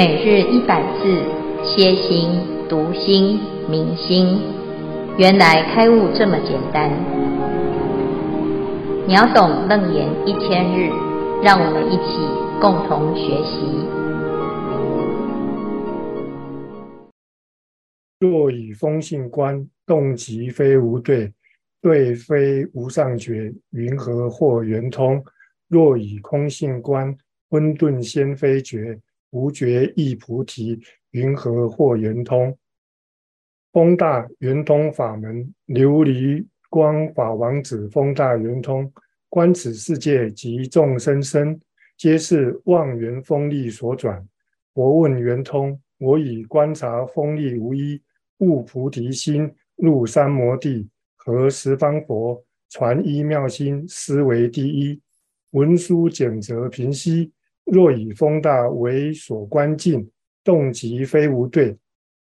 每日一百字，歇心、读心、明心，原来开悟这么简单。秒懂楞严一千日，让我们一起共同学习。若以风性观，动即非无对，对非无上觉，云何或圆通？若以空性观，混沌先非觉，无觉亦菩提，云何获圆通？风大圆通法门，琉璃光法王子风大圆通，观此世界及众生身，皆是妄缘风力所转。佛问圆通，我以观察风力无一，悟菩提心，入三摩地，合十方佛，传一妙心，斯为第一。文殊简则平息，若以风大为所观境，动即非无对。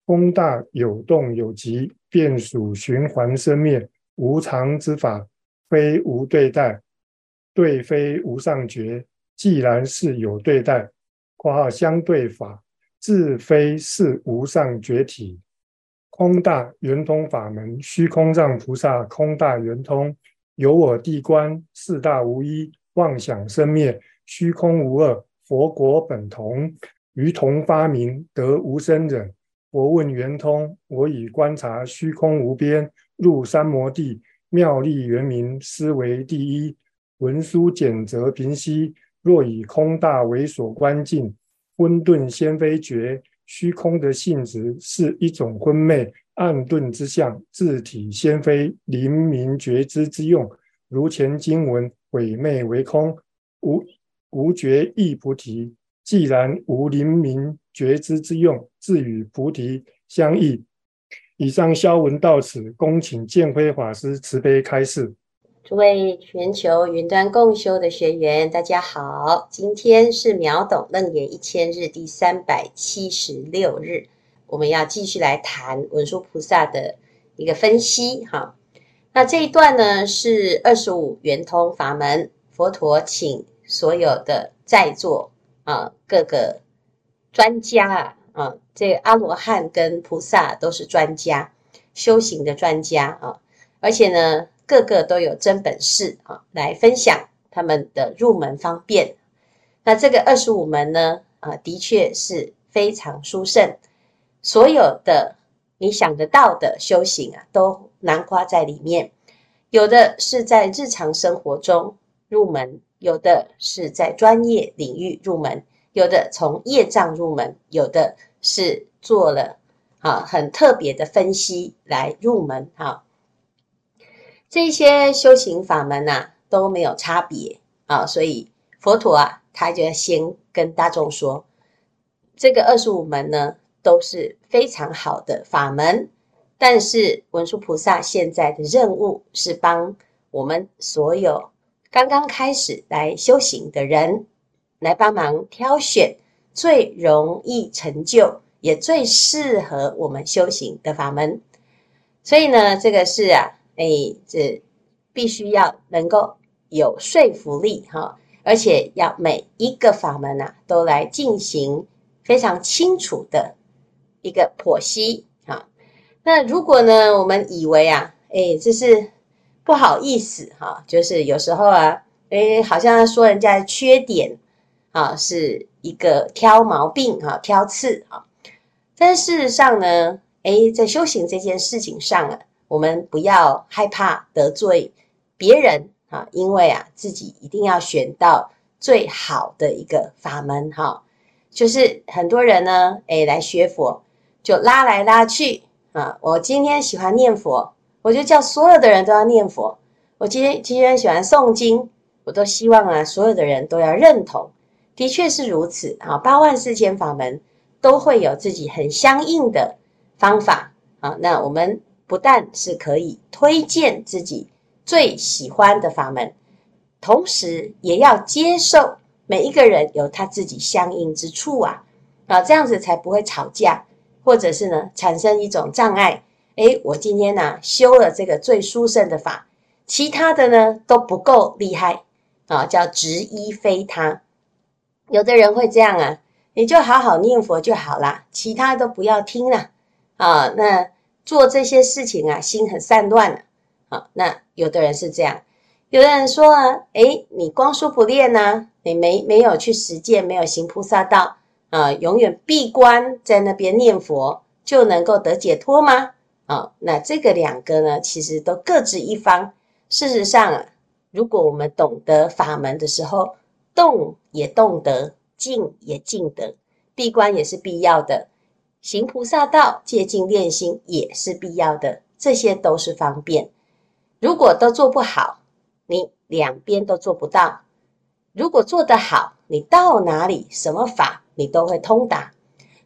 风大有动有极，便属循环生灭无常之法，非无对待。对非无上觉，既然是有对待，括号相对法，自非是无上觉体。空大圆通法门，虚空藏菩萨空大圆通，有我地观四大无一。妄想生灭，虚空无二，佛果本同，于同发明，得无生忍。佛问圆通，我以观察虚空无边，入三摩地，妙力圆明，斯为第一。文殊简则平息，若以空大为所观境，混沌先非觉，虚空的性质是一种昏昧暗遁之相，自体先非灵明觉知之用。如前经文。毁昧为空，无无觉亦菩提。既然无灵明觉知之用，自与菩提相异。以上消文到此，恭请建辉法师慈悲开示。诸位全球云端共修的学员，大家好，今天是秒懂楞严一千日第三百七十六日，我们要继续来谈文殊菩萨的一个分析，哈。那这一段呢，是二十五圆通法门，佛陀请所有的在座啊各个专家啊啊，这个阿罗汉跟菩萨都是专家，修行的专家啊，而且呢，个个都有真本事啊，来分享他们的入门方便。那这个二十五门呢，啊，的确是非常殊胜，所有的你想得到的修行啊，都。囊括在里面，有的是在日常生活中入门，有的是在专业领域入门，有的从业障入门，有的是做了啊很特别的分析来入门哈。这些修行法门呐、都没有差别啊，所以佛陀啊他就要先跟大众说，这个二十五门呢都是非常好的法门。但是文殊菩萨现在的任务是帮我们所有刚刚开始来修行的人，来帮忙挑选最容易成就也最适合我们修行的法门。所以呢，这个是啊，哎，这必须要能够有说服力哈，而且要每一个法门啊都来进行非常清楚的一个剖析哈。那如果呢，我们以为啊，哎，这是不好意思哈，就是有时候啊，哎，好像说人家缺点啊，是一个挑毛病哈，挑刺哈。但事实上呢，哎，在修行这件事情上啊，我们不要害怕得罪别人啊，因为啊，自己一定要选到最好的一个法门哈。就是很多人呢，哎，来学佛就拉来拉去。啊，我今天喜欢念佛，我就叫所有的人都要念佛。我今天今天喜欢诵经，我都希望啊，所有的人都要认同。的确是如此啊，八万四千法门都会有自己很相应的方法啊。那我们不但是可以推荐自己最喜欢的法门，同时也要接受每一个人有他自己相应之处啊啊，这样子才不会吵架。或者是呢，产生一种障碍。诶，我今天呢、修了这个最殊胜的法，其他的呢都不够厉害啊，叫执一非他。有的人会这样啊，你就好好念佛就好啦，其他都不要听了啊。那做这些事情啊，心很散乱了啊。那有的人是这样，有的人说啊，诶，你光说不练呢，你没没有去实践，没有行菩萨道啊，永远闭关在那边念佛就能够得解脱吗？啊，那这个两个呢，其实都各执一方。事实上啊，如果我们懂得法门的时候，动也动得，静也静得，闭关也是必要的，行菩萨道、戒静练心也是必要的，这些都是方便。如果都做不好，你两边都做不到；如果做得好，你到哪里什么法你都会通达。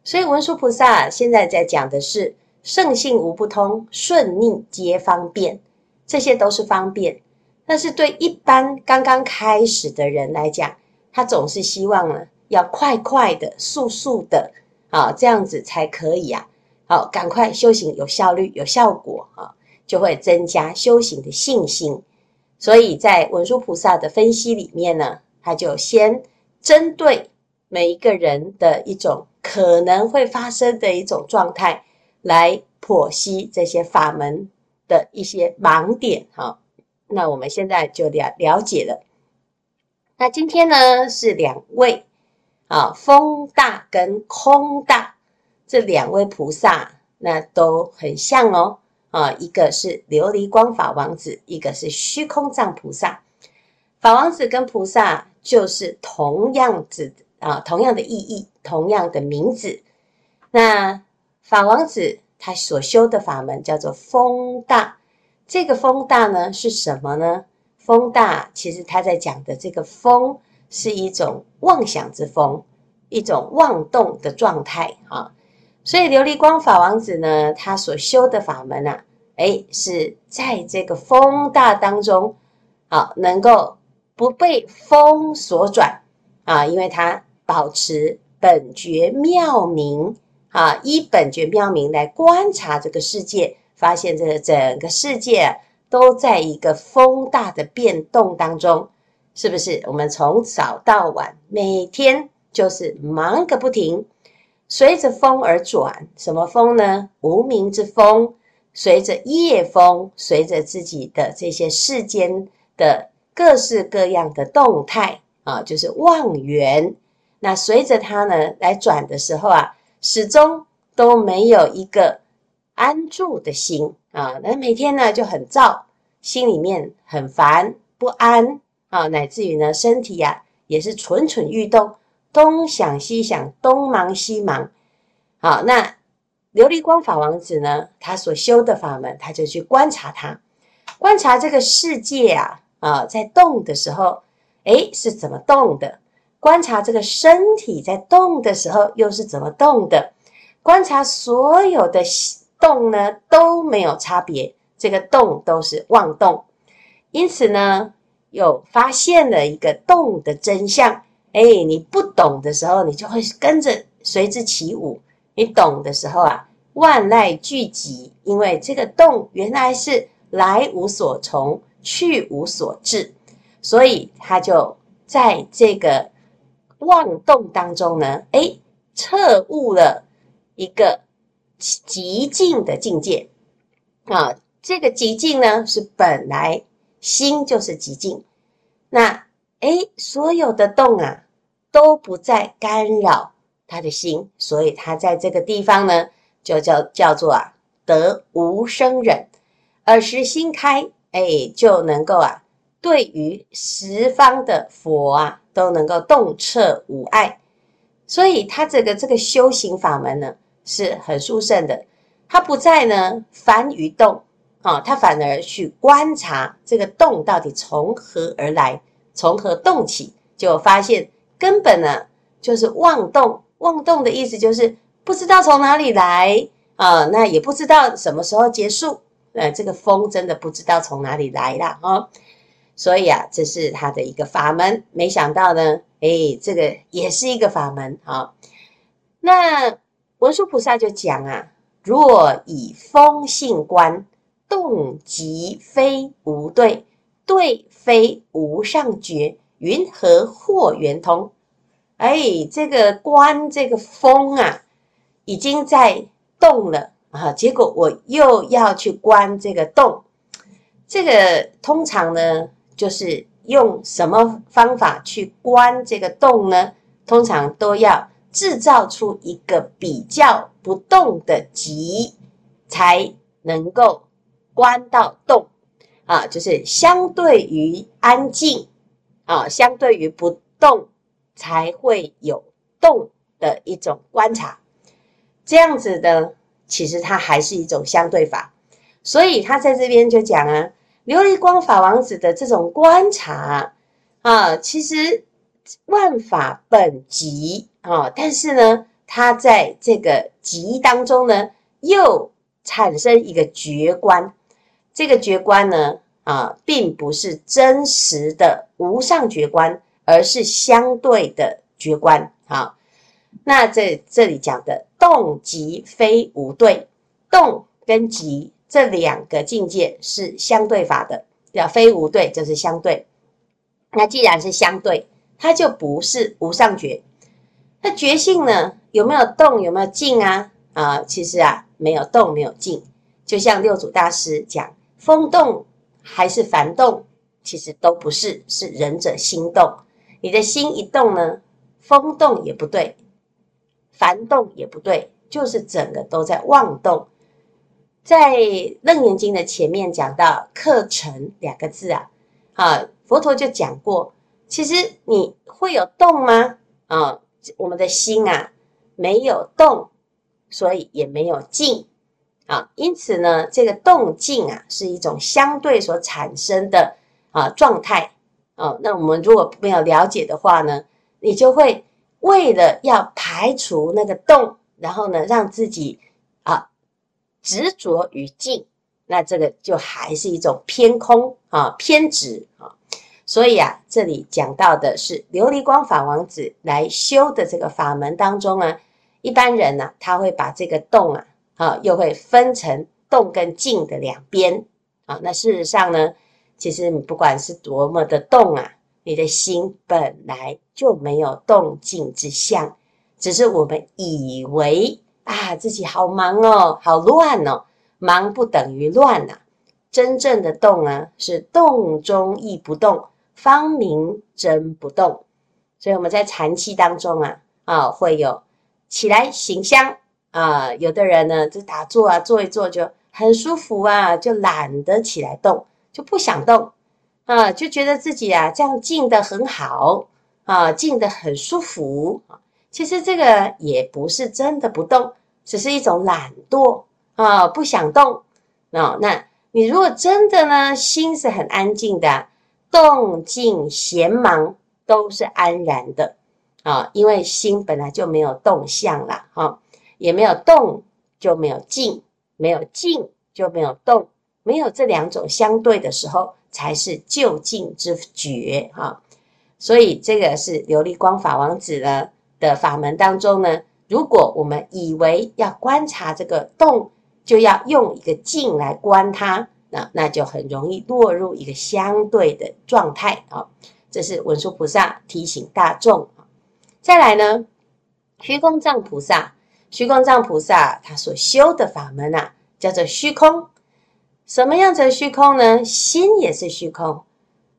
所以文殊菩萨现在在讲的是圣性无不通，顺逆皆方便。这些都是方便，但是对一般刚刚开始的人来讲，他总是希望呢，要快快的、速速的啊，这样子才可以啊。好，赶快修行有效率、有效果啊，就会增加修行的信心。所以在文殊菩萨的分析里面呢，他就先针对每一个人的一种可能会发生的一种状态来剖析这些法门。的一些盲点哈，那我们现在就了了解了。那今天呢是两位啊，风大跟空大这两位菩萨，那都很像哦啊，一个是琉璃光法王子，一个是虚空藏菩萨。法王子跟菩萨就是同样子啊，同样的意义，同样的名字。那法王子。他所修的法门叫做风大，这个风大呢是什么呢？风大其实他在讲的这个风是一种妄想之风，一种妄动的状态啊。所以琉璃光法王子呢，他所修的法门啊，诶，是在这个风大当中啊，能够不被风所转啊，因为他保持本觉妙明。啊，依本觉妙明来观察这个世界，发现这个整个世界都在一个风大的变动当中，是不是？我们从早到晚，每天就是忙个不停，随着风而转。什么风呢？无名之风，随着业风，随着自己的这些世间的各式各样的动态啊，就是妄缘。那随着它呢来转的时候啊。始终都没有一个安住的心啊，那每天呢就很躁，心里面很烦不安啊，乃至于呢身体呀、也是蠢蠢欲动，东想西想，东忙西忙。好，那琉璃光法王子呢，他所修的法门，他就去观察他，观察这个世界啊啊，在动的时候，诶，是怎么动的？观察这个身体在动的时候又是怎么动的？观察所有的动呢都没有差别，这个动都是妄动。因此呢，又发现了一个动的真相。哎，你不懂的时候，你就会跟着随之起舞；你懂的时候啊，万籁俱寂，因为这个动原来是来无所从，去无所至，所以他就在这个。妄动当中呢，诶，彻悟了一个极静的境界啊。这个极静呢，是本来心就是极静。那诶，所有的动啊都不再干扰他的心，所以他在这个地方呢，就叫叫做啊得无生忍，尔时心开，诶，就能够啊对于十方的佛啊。都能够洞彻无碍，所以他这个这个修行法门呢是很殊胜的。他不再呢烦于动啊，他反而去观察这个动到底从何而来，从何动起，就发现根本呢就是妄动。妄动的意思就是不知道从哪里来啊，那也不知道什么时候结束。呃，这个风真的不知道从哪里来了啊。所以啊，这是他的一个法门。没想到呢，哎，这个也是一个法门啊。那文殊菩萨就讲啊：若以风性观，动即非无对，对非无上觉，云何或圆通？哎，这个观这个风啊，已经在动了啊，结果我又要去观这个动，这个通常呢，就是用什么方法去观这个动呢？通常都要制造出一个比较不动的极，才能够观到动啊，就是相对于安静啊，相对于不动。才会有动的一种观察，这样子的，其实它还是一种相对法。所以他在这边就讲啊，琉璃光法王子的这种观察啊，其实万法本极啊，但是呢，他在这个极当中呢，又产生一个觉观。这个觉观呢，啊，并不是真实的无上觉观。而是相对的觉观，啊，那这这里讲的动极非无对，动跟极这两个境界是相对法的，叫非无对就是相对。那既然是相对，它就不是无上觉。那觉性呢？有没有动？有没有静啊？啊，其实啊，没有动，没有静。就像六祖大师讲，风动还是幡动，其实都不是，是仁者心动。你的心一动呢，风动也不对，幡动也不对，就是整个都在妄动。在《楞严经》的前面讲到“课程”两个字啊，啊，佛陀就讲过，其实你会有动吗？啊，我们的心啊，没有动，所以也没有静啊。因此呢，这个动静啊，是一种相对所产生的啊状态。哦，那我们如果没有了解的话呢，你就会为了要排除那个动，然后呢，让自己啊执着于静，那这个就还是一种偏空啊偏执啊。所以啊，这里讲到的是琉璃光法王子来修的这个法门当中啊，一般人呢、啊，他会把这个动啊啊又会分成动跟静的两边啊。那事实上呢，其实你不管是多么的动啊，你的心本来就没有动静之相，只是我们以为啊自己好忙哦，好乱哦，忙不等于乱呐。真正的动啊，是动中亦不动，方名真不动。所以我们在禅期当中啊，啊会有起来行香啊，有的人呢就打坐啊，坐一坐就很舒服啊，就懒得起来动。就不想动啊，就觉得自己啊这样静得很好啊，静得很舒服啊。其实这个也不是真的不动，只是一种懒惰啊，不想动啊。那你如果真的呢，心是很安静的，动静闲忙都是安然的啊，因为心本来就没有动相了哈，也没有动就没有静，没有静就没有动。没有这两种相对的时候，才是究竟之觉哈。所以这个是琉璃光法王子呢的法门当中呢，如果我们以为要观察这个动，就要用一个静来观它，那那就很容易落入一个相对的状态啊。这是文殊菩萨提醒大众。再来呢，虚空藏菩萨，虚空藏菩萨他所修的法门啊，叫做虚空。什么样子的虚空呢？心也是虚空，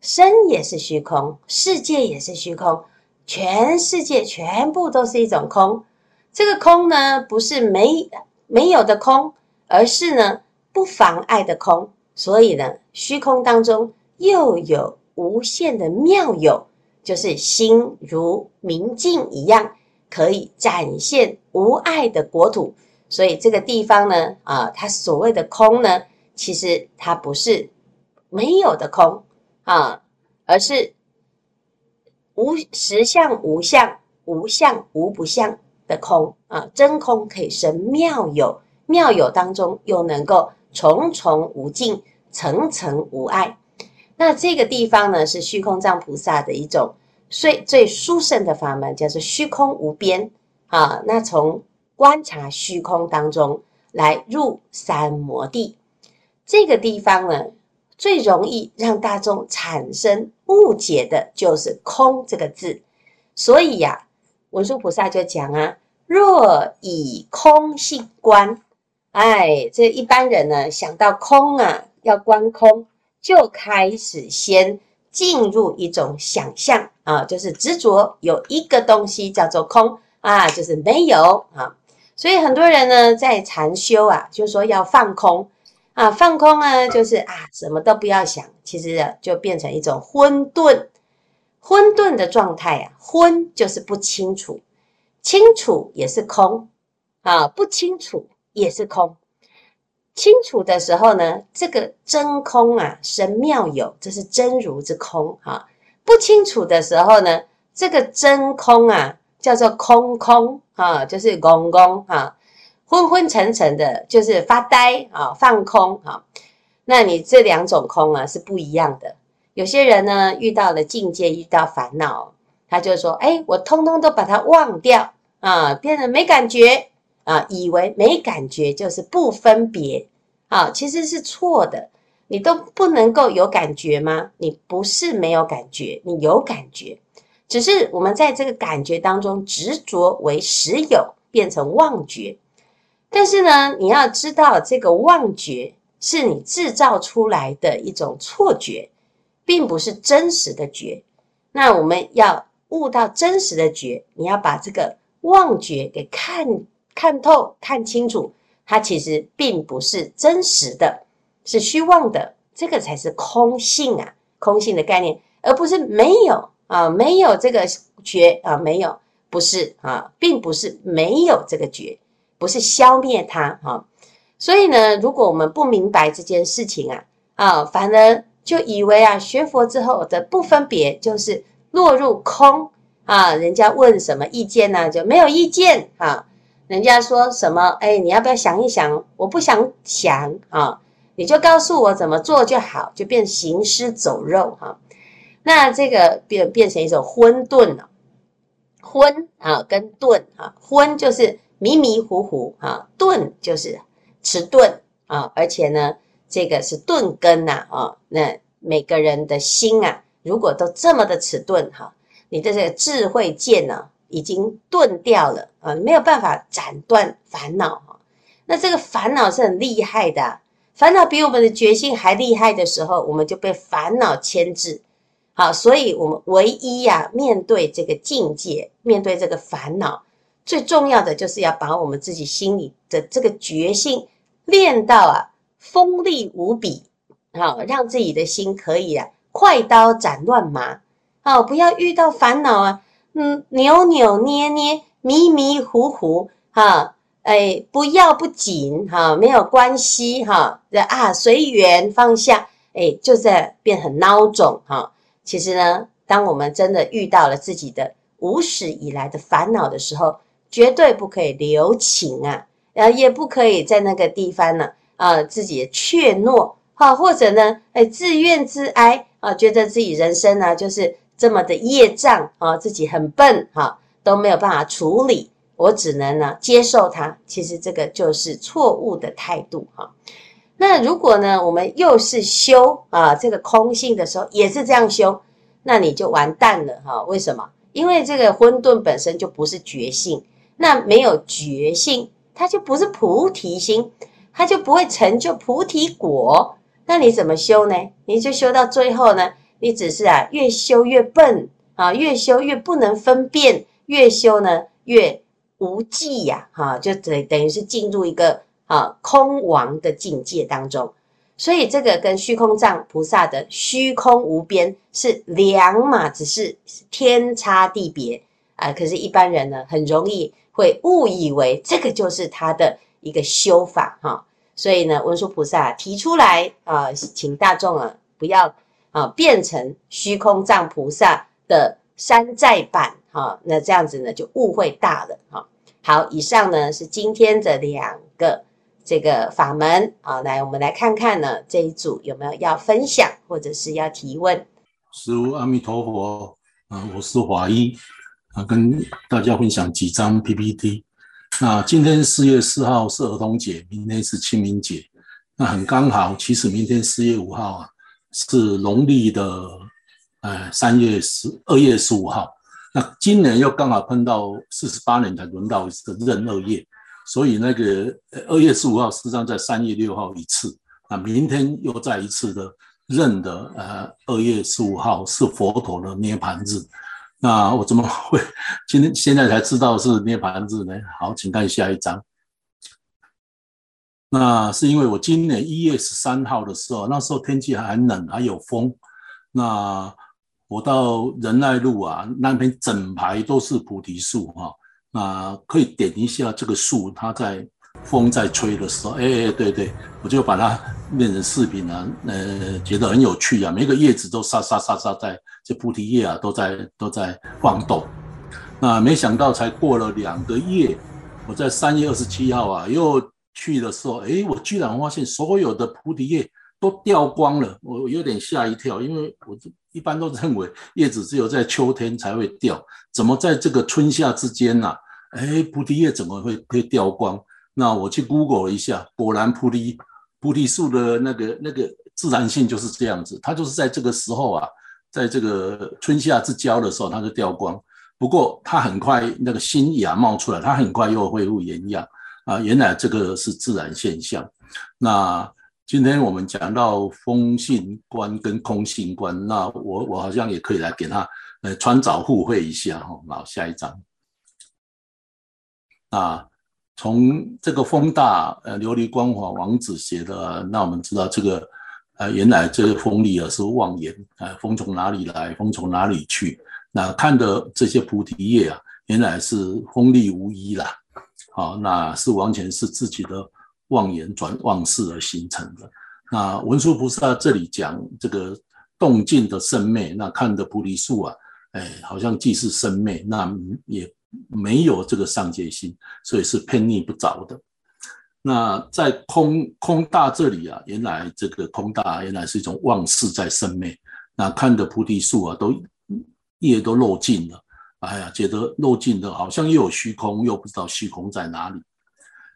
身也是虚空，世界也是虚空，全世界全部都是一种空。这个空呢，不是没没有的空，而是呢不妨碍的空。所以呢，虚空当中又有无限的妙有，就是心如明镜一样，可以展现无碍的国土。所以这个地方呢，啊，它所谓的空呢。其实它不是没有的空啊，而是无实相无相，无相无不相空啊。真空可以生妙有，妙有当中又能够重重无尽，层层无碍。那这个地方呢，是虚空藏菩萨的一种最最殊胜的法门，叫做虚空无边啊。那从观察虚空当中来入三摩地。这个地方呢，最容易让大众产生误解的就是“空”这个字。所以呀、文殊菩萨就讲啊，若以空性观，哎，这一般人呢想到空啊，要观空，就开始先进入一种想象啊，就是执着有一个东西叫做空啊，就是没有啊。所以很多人呢在禅修啊，就说要放空啊，放空呢就是啊，什么都不要想，其实就变成一种混沌。混沌的状态啊，昏就是不清楚，清楚也是空啊，不清楚也是空。清楚的时候呢，这个真空啊，神妙有，这是真如之空啊。不清楚的时候呢，这个真空啊，叫做空空啊，就是空空啊，昏昏沉沉的，就是发呆啊，放空啊。那你这两种空啊，是不一样的。有些人呢，遇到了境界，遇到烦恼，他就说：“哎，我通通都把它忘掉啊，变得没感觉啊，以为没感觉就是不分别啊，其实是错的。你都不能够有感觉吗？你不是没有感觉，你有感觉，只是我们在这个感觉当中执着为实有，变成妄觉。但是呢，你要知道，这个妄觉是你制造出来的一种错觉。”并不是真实的觉，那我们要悟到真实的觉，你要把这个妄觉给看看透、看清楚，它其实并不是真实的，是虚妄的，这个才是空性啊，空性的概念，而不是没有啊，没有这个觉啊，没有，不是啊，并不是没有这个觉，不是消灭它啊，所以呢，如果我们不明白这件事情啊，啊，反而。就以为啊，学佛之后的不分别就是落入空啊。人家问什么意见呢、啊？就没有意见啊。人家说什么？哎，你要不要想一想？我不想想啊，你就告诉我怎么做就好，就变行尸走肉哈、啊。那这个变变成一种混沌了，昏啊跟沌啊，昏就是迷迷糊糊啊，顿就是迟钝啊，而且呢。这个是钝根呐，啊，那每个人的心啊，如果都这么的迟钝哈，你的这个智慧剑呢，已经钝掉了啊，没有办法斩断烦恼哈。那这个烦恼是很厉害的，烦恼比我们的决心还厉害的时候，我们就被烦恼牵制。好，所以我们唯一呀，面对这个境界，面对这个烦恼，最重要的就是要把我们自己心里的这个决心练到啊。锋利无比，好，让自己的心可以啊，快刀斩乱麻，好，不要遇到烦恼啊，嗯，扭扭捏捏，迷迷糊糊，哈，哎，不要不紧，哈，没有关系，哈，啊，随缘放下，哎，就在变很孬种，哈，其实呢，当我们真的遇到了自己的无始以来的烦恼的时候，绝对不可以留情啊，呃，也不可以在那个地方呢。啊，自己怯懦，哈，或者呢，哎，自怨自哀啊，觉得自己人生呢就是这么的业障啊，自己很笨哈，都没有办法处理，我只能呢接受它。其实这个就是错误的态度哈。那如果呢，我们又是修啊这个空性的时候，也是这样修，那你就完蛋了哈。为什么？因为这个混沌本身就不是觉性，那没有觉性，它就不是菩提心。它就不会成就菩提果，那你怎么修呢？你就修到最后呢？你只是啊，越修越笨啊，越修越不能分辨，越修呢越无际呀，哈，就等等于是进入一个啊空亡的境界当中。所以这个跟虚空藏菩萨的虚空无边是两码子事，天差地别啊。可是，一般人呢，很容易会误以为这个就是他的。一个修法哈，所以呢，文殊菩萨提出来啊，请大众啊不要啊变成虚空藏菩萨的山寨版哈，那这样子呢就误会大了哈。好，以上呢是今天的两个这个法门啊，来我们来看看呢这一组有没有要分享或者是要提问。师父阿弥陀佛啊，我是华一啊，跟大家分享几张 PPT。那今天四月四号是儿童节，明天是清明节，那很刚好。其实明天四月五号啊，是农历的呃三月十二月十五号。那今年又刚好碰到四十八年才轮到一次闰二月，所以那个二月十五号实际上在三月六号一次，那明天又再一次的闰的呃二月十五号是佛陀的涅槃日。那我怎么会 今天现在才知道是涅槃日呢？好，请看下一张。那是因为我今年一月十三号的时候，那时候天气还很冷，还有风。那我到仁爱路啊，那边整排都是菩提树哈。那可以点一下这个树，它在风在吹的时候，哎哎，对对，我就把它变成视频啊，呃，觉得很有趣啊。每个叶子都沙沙沙沙在。这菩提叶啊，都在都在晃动。那没想到才过了两个月，我在三月二十七号啊，又去的时候，哎，我居然发现所有的菩提叶都掉光了，我有点吓一跳，因为我一般都认为叶子只有在秋天才会掉，怎么在这个春夏之间呢？哎，菩提叶怎么会会掉光？那我去 Google 一下，果然菩提菩提树的那个那个自然性就是这样子，它就是在这个时候啊。在这个春夏之交的时候，它就掉光。不过它很快那个新芽冒出来，它很快又恢复原样啊。原来这个是自然现象。那今天我们讲到风信观跟空性观，那我我好像也可以来给他呃穿凿互惠一下哈。好，下一张。啊，从这个风大呃琉璃光华王子写的，那我们知道这个。啊，原来这个风力啊是妄言啊，风从哪里来，风从哪里去？那看的这些菩提叶啊，原来是风力无依啦，好，那是完全是自己的妄言转妄事而形成的。那文殊菩萨这里讲这个动静的生灭，那看的菩提树啊，哎，好像既是生灭，那也没有这个上界心，所以是偏逆不着的。那在空空大这里啊，原来这个空大原来是一种妄事在生灭。那看的菩提树啊，都叶都落尽了，哎呀，觉得落尽的好像又有虚空，又不知道虚空在哪里。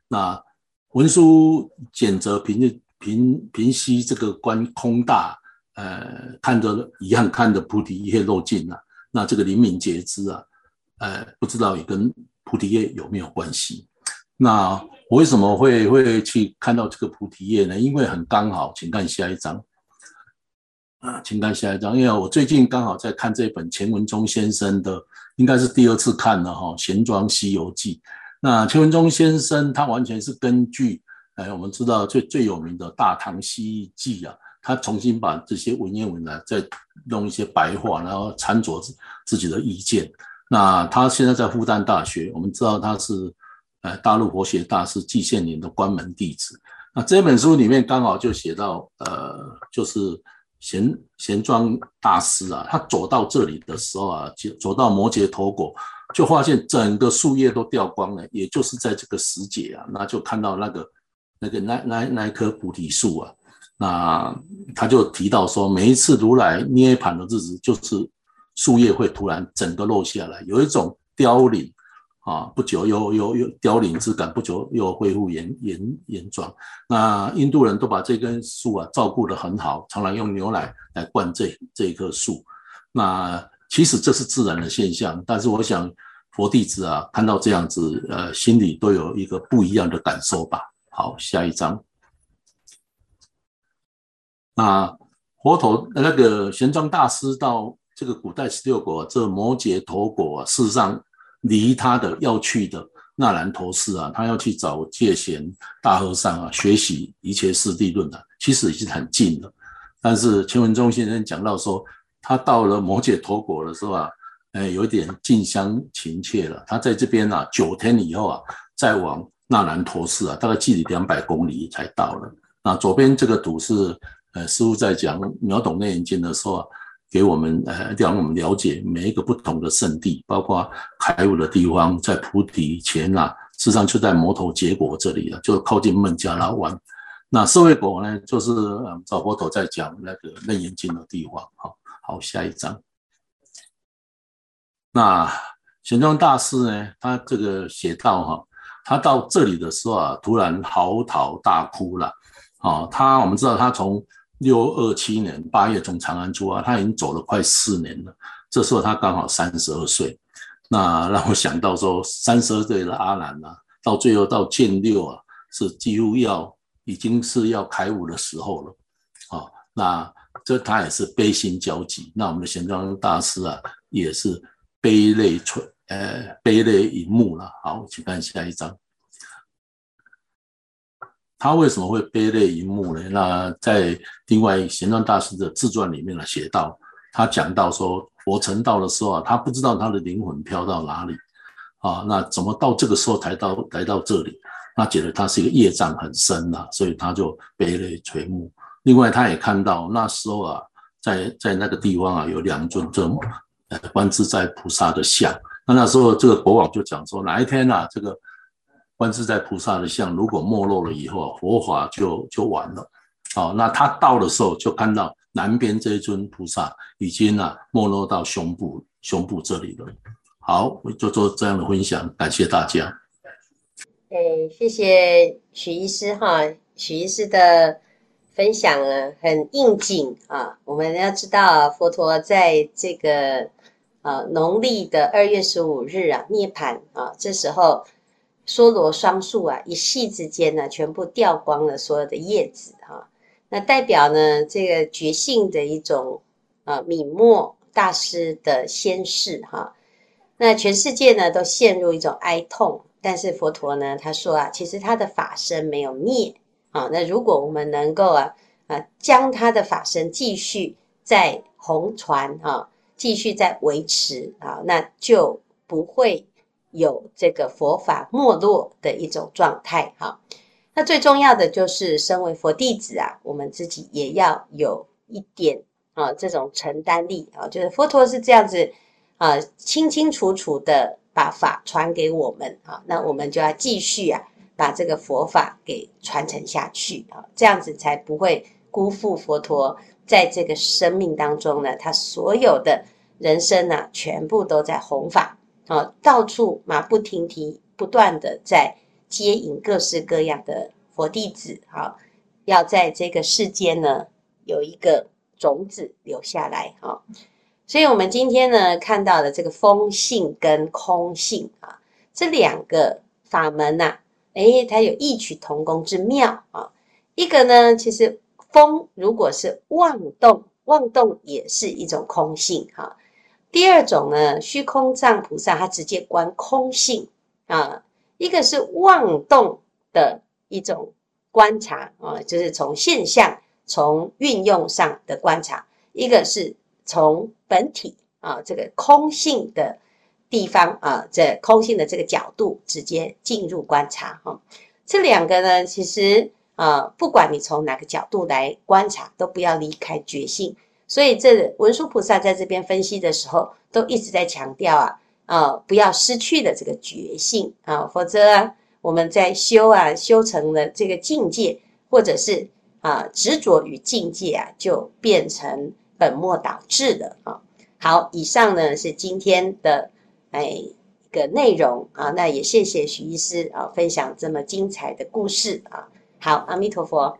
那文殊简则平日平平息这个观空大，呃，看着一样看的菩提叶落尽了。那这个灵敏觉知啊，呃，不知道也跟菩提叶有没有关系？那我为什么会会去看到这个菩提叶呢？因为很刚好，请看下一章啊，请看下一张。因为我最近刚好在看这本钱文忠先生的，应该是第二次看了哈，《闲庄西游记》。那钱文忠先生他完全是根据，哎，我们知道最最有名的《大唐西域记》啊，他重新把这些文言文呢，再弄一些白话，然后掺着自自己的意见。那他现在在复旦大学，我们知道他是。呃，大陆佛学大师季羡林的关门弟子。那这本书里面刚好就写到，呃，就是贤贤庄大师啊，他走到这里的时候啊，就走到摩羯陀国，就发现整个树叶都掉光了，也就是在这个时节啊，那就看到那个那个那那那一棵菩提树啊，那他就提到说，每一次如来涅槃的日子，就是树叶会突然整个落下来，有一种凋零。啊，不久又又又凋零之感，不久又恢复原原原状。那印度人都把这根树啊照顾得很好，常常用牛奶来灌这这一棵树。那其实这是自然的现象，但是我想佛弟子啊看到这样子，呃，心里都有一个不一样的感受吧。好，下一章。那佛陀那个玄奘大师到这个古代十六国，这摩羯陀国啊，事实上。离他的要去的那兰陀寺啊，他要去找戒贤大和尚啊，学习一切四谛论啊，其实已经很近了。但是钱文忠先生讲到说，他到了摩羯陀国的时候啊，哎，有点近乡情怯了。他在这边啊，九天以后啊，再往那兰陀寺啊，大概距离两百公里才到了。那左边这个图是，呃，师父在讲秒懂内眼经的时候啊。给我们呃，让我们了解每一个不同的圣地，包括开悟的地方，在菩提前啊，事实上就在摩头结果这里了，就靠近孟加拉湾。那舍卫果呢，就是嗯，找佛陀在讲那个楞严经的地方。好，好，下一张。那玄奘大师呢，他这个写到哈，他到这里的时候啊，突然嚎啕大哭了。啊，他我们知道他从。六二七年八月从长安出发，他已经走了快四年了。这时候他刚好三十二岁。那让我想到说，三十二岁的阿难啊，到最后到见六啊，是几乎要已经是要开悟的时候了。啊，那这他也是悲心交集。那我们的玄奘大师啊，也是悲泪垂，呃，悲泪盈目了。好，请看下一张。他为什么会悲泪盈目呢？那在另外玄奘大师的自传里面呢，写到他讲到说，佛成道的时候啊，他不知道他的灵魂飘到哪里啊，那怎么到这个时候才到来到这里？那觉得他是一个业障很深呐、啊，所以他就悲泪垂目。另外，他也看到那时候啊，在在那个地方啊，有两尊这么呃观自在菩萨的像。那那时候这个国王就讲说，哪一天啊，这个。观自在菩萨的像，如果没落了以后，佛法就就完了。好，那他到的时候，就看到南边这一尊菩萨已经啊没落到胸部胸部这里了。好，我就做这样的分享，感谢大家。哎，谢谢许医师哈，许医师的分享啊，很应景啊。我们要知道，佛陀在这个呃农历的二月十五日啊涅槃啊，这时候。娑罗双树啊，一夕之间呢，全部掉光了所有的叶子哈。那代表呢，这个觉性的一种啊，泯没大师的仙逝哈。那全世界呢，都陷入一种哀痛。但是佛陀呢，他说啊，其实他的法身没有灭啊。那如果我们能够啊啊，将他的法身继续在弘传啊，继续在维持啊，那就不会。有这个佛法没落的一种状态哈，那最重要的就是身为佛弟子啊，我们自己也要有一点啊这种承担力啊，就是佛陀是这样子啊清清楚楚的把法传给我们啊，那我们就要继续啊把这个佛法给传承下去啊，这样子才不会辜负佛陀在这个生命当中呢，他所有的人生呢，全部都在弘法。啊，到处马不停蹄，不断的在接引各式各样的佛弟子，哈，要在这个世间呢有一个种子留下来，哈。所以，我们今天呢看到的这个风性跟空性啊，这两个法门呐，诶，它有异曲同工之妙啊。一个呢，其实风如果是妄动，妄动也是一种空性，哈。第二种呢，虚空藏菩萨他直接观空性啊，一个是妄动的一种观察啊，就是从现象、从运用上的观察；一个是从本体啊这个空性的地方啊，这空性的这个角度直接进入观察哈。这两个呢，其实啊，不管你从哪个角度来观察，都不要离开觉性。所以，这文殊菩萨在这边分析的时候，都一直在强调啊，啊，不要失去了这个觉性啊，否则，我们在修啊，修成了这个境界，或者是啊，执着于境界啊，就变成本末倒置的啊。好，以上呢是今天的哎一个内容啊，那也谢谢许医师啊，分享这么精彩的故事啊。好，阿弥陀佛。